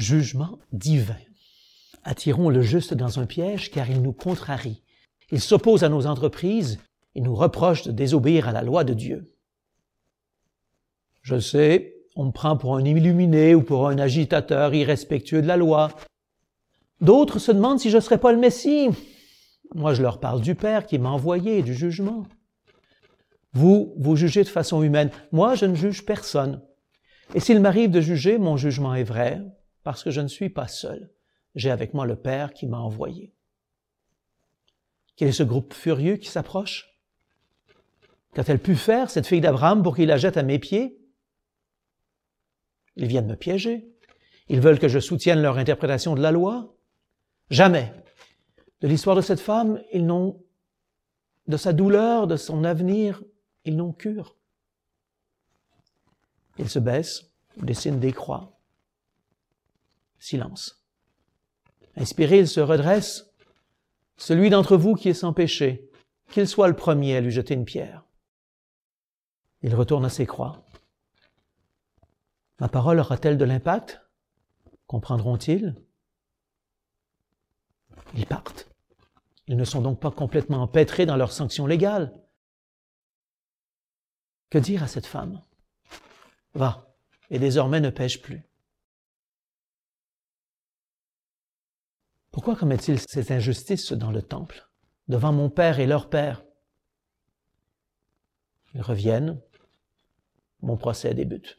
jugement divin. Attirons le juste dans un piège car il nous contrarie. Il s'oppose à nos entreprises et nous reproche de désobéir à la loi de Dieu. Je sais, on me prend pour un illuminé ou pour un agitateur irrespectueux de la loi. D'autres se demandent si je ne serais pas le Messie. Moi, je leur parle du Père qui m'a envoyé du jugement. Vous, vous jugez de façon humaine. Moi, je ne juge personne. Et s'il m'arrive de juger, mon jugement est vrai, parce que je ne suis pas seul. J'ai avec moi le Père qui m'a envoyé. Quel est ce groupe furieux qui s'approche? Qu'a-t-elle pu faire, cette fille d'Abraham, pour qu'il la jette à mes pieds? Ils viennent me piéger. Ils veulent que je soutienne leur interprétation de la loi? Jamais. De l'histoire de cette femme, ils n'ont, de sa douleur, de son avenir, ils n'ont cure. Ils se baissent, dessinent des croix. Silence. Inspiré, il se redresse. Celui d'entre vous qui est sans péché, qu'il soit le premier à lui jeter une pierre. Il retourne à ses croix. Ma parole aura-t-elle de l'impact? Comprendront-ils? Ils partent. Ils ne sont donc pas complètement empêtrés dans leurs sanctions légales. Que dire à cette femme? Va, et désormais ne pêche plus. Pourquoi commet-il ces injustices dans le temple, devant mon Père et leur Père? Ils reviennent, mon procès débute.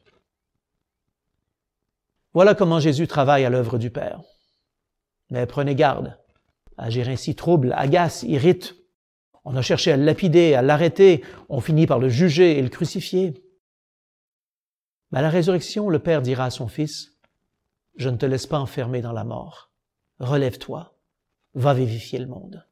Voilà comment Jésus travaille à l'œuvre du Père. Mais prenez garde. Agir ainsi trouble, agace, irrite. On a cherché à le lapider, à l'arrêter. On finit par le juger et le crucifier. Mais à la résurrection, le Père dira à son Fils, Je ne te laisse pas enfermer dans la mort. Relève-toi. Va vivifier le monde.